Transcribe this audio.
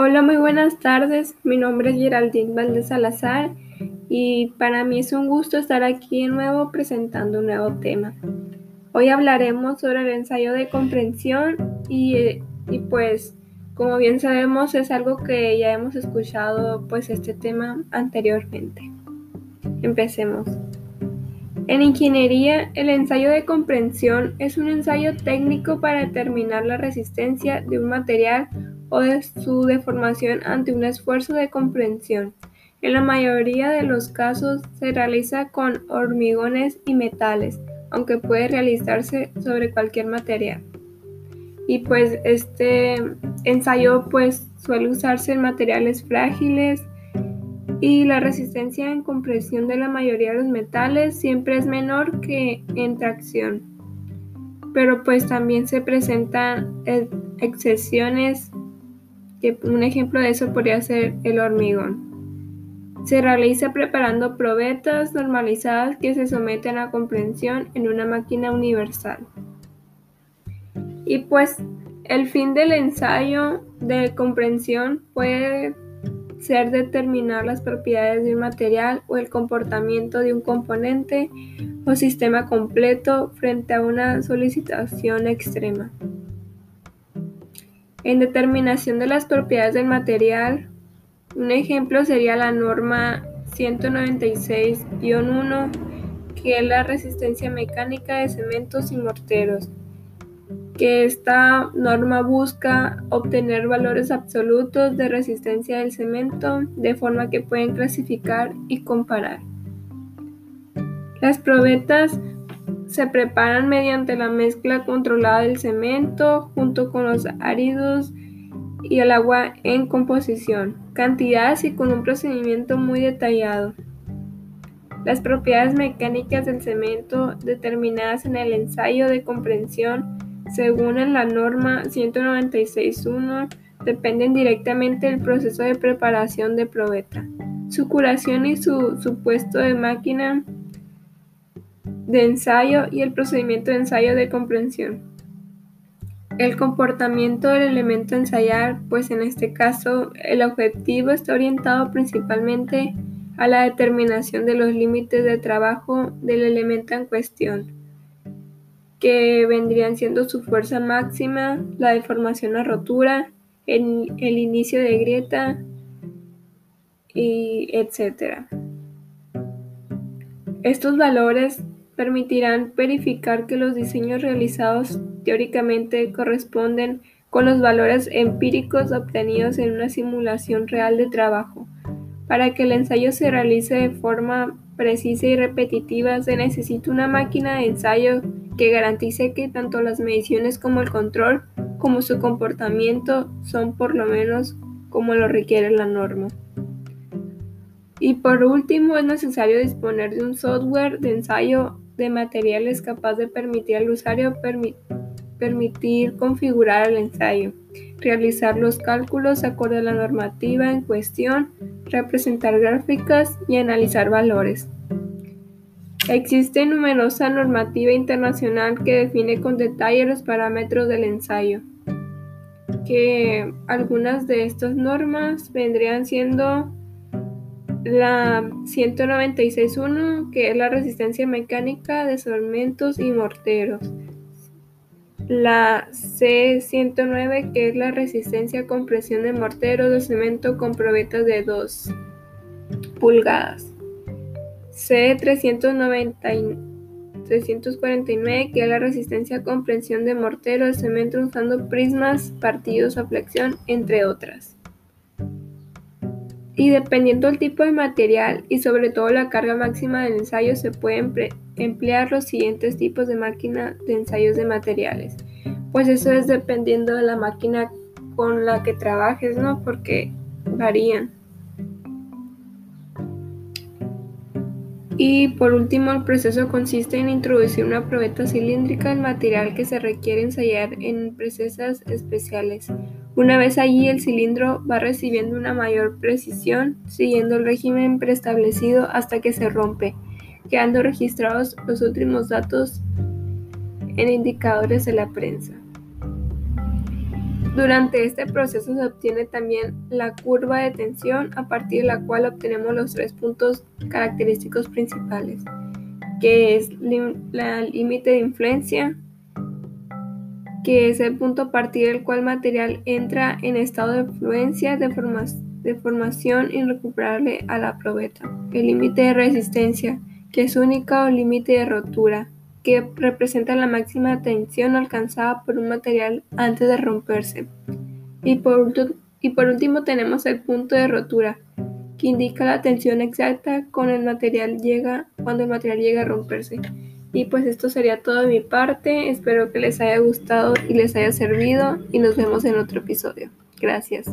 Hola, muy buenas tardes. Mi nombre es Geraldine Valdez Salazar y para mí es un gusto estar aquí de nuevo presentando un nuevo tema. Hoy hablaremos sobre el ensayo de comprensión y, y pues como bien sabemos es algo que ya hemos escuchado pues este tema anteriormente. Empecemos. En ingeniería, el ensayo de comprensión es un ensayo técnico para determinar la resistencia de un material o de su deformación ante un esfuerzo de comprensión. En la mayoría de los casos se realiza con hormigones y metales, aunque puede realizarse sobre cualquier material. Y pues este ensayo pues suele usarse en materiales frágiles y la resistencia en compresión de la mayoría de los metales siempre es menor que en tracción. Pero pues también se presentan excepciones que un ejemplo de eso podría ser el hormigón. Se realiza preparando probetas normalizadas que se someten a comprensión en una máquina universal. Y pues el fin del ensayo de comprensión puede ser determinar las propiedades de un material o el comportamiento de un componente o sistema completo frente a una solicitación extrema. En determinación de las propiedades del material, un ejemplo sería la norma 196-1, que es la resistencia mecánica de cementos y morteros, que esta norma busca obtener valores absolutos de resistencia del cemento de forma que pueden clasificar y comparar. Las probetas se preparan mediante la mezcla controlada del cemento junto con los áridos y el agua en composición, cantidades y con un procedimiento muy detallado. Las propiedades mecánicas del cemento determinadas en el ensayo de comprensión según la norma 196.1 dependen directamente del proceso de preparación de probeta, su curación y su supuesto de máquina de ensayo y el procedimiento de ensayo de comprensión. El comportamiento del elemento ensayar, pues en este caso el objetivo está orientado principalmente a la determinación de los límites de trabajo del elemento en cuestión, que vendrían siendo su fuerza máxima, la deformación o rotura, el, el inicio de grieta, y etc. Estos valores permitirán verificar que los diseños realizados teóricamente corresponden con los valores empíricos obtenidos en una simulación real de trabajo. Para que el ensayo se realice de forma precisa y repetitiva se necesita una máquina de ensayo que garantice que tanto las mediciones como el control como su comportamiento son por lo menos como lo requiere la norma. Y por último es necesario disponer de un software de ensayo de materiales capaz de permitir al usuario permitir configurar el ensayo, realizar los cálculos acorde a la normativa en cuestión, representar gráficas y analizar valores. Existe numerosa normativa internacional que define con detalle los parámetros del ensayo, que algunas de estas normas vendrían siendo la 196.1, que es la resistencia mecánica de cementos y morteros. La C109, que es la resistencia a compresión de morteros de cemento con probetas de 2 pulgadas. C349, que es la resistencia a compresión de morteros de cemento usando prismas, partidos a flexión, entre otras y dependiendo del tipo de material y sobre todo la carga máxima del ensayo se pueden emplear los siguientes tipos de máquina de ensayos de materiales. Pues eso es dependiendo de la máquina con la que trabajes, ¿no? Porque varían. Y por último, el proceso consiste en introducir una probeta cilíndrica del material que se requiere ensayar en presas especiales. Una vez allí, el cilindro va recibiendo una mayor precisión, siguiendo el régimen preestablecido hasta que se rompe, quedando registrados los últimos datos en indicadores de la prensa. Durante este proceso se obtiene también la curva de tensión a partir de la cual obtenemos los tres puntos característicos principales, que es el límite de influencia, que es el punto a partir del cual material entra en estado de fluencia de, formación irrecuperable a la probeta. El límite de resistencia, que es única o límite de rotura, que representa la máxima tensión alcanzada por un material antes de romperse. Y por, y por último tenemos el punto de rotura, que indica la tensión exacta con el material llega, cuando el material llega a romperse. Y pues esto sería todo de mi parte. Espero que les haya gustado y les haya servido y nos vemos en otro episodio. Gracias.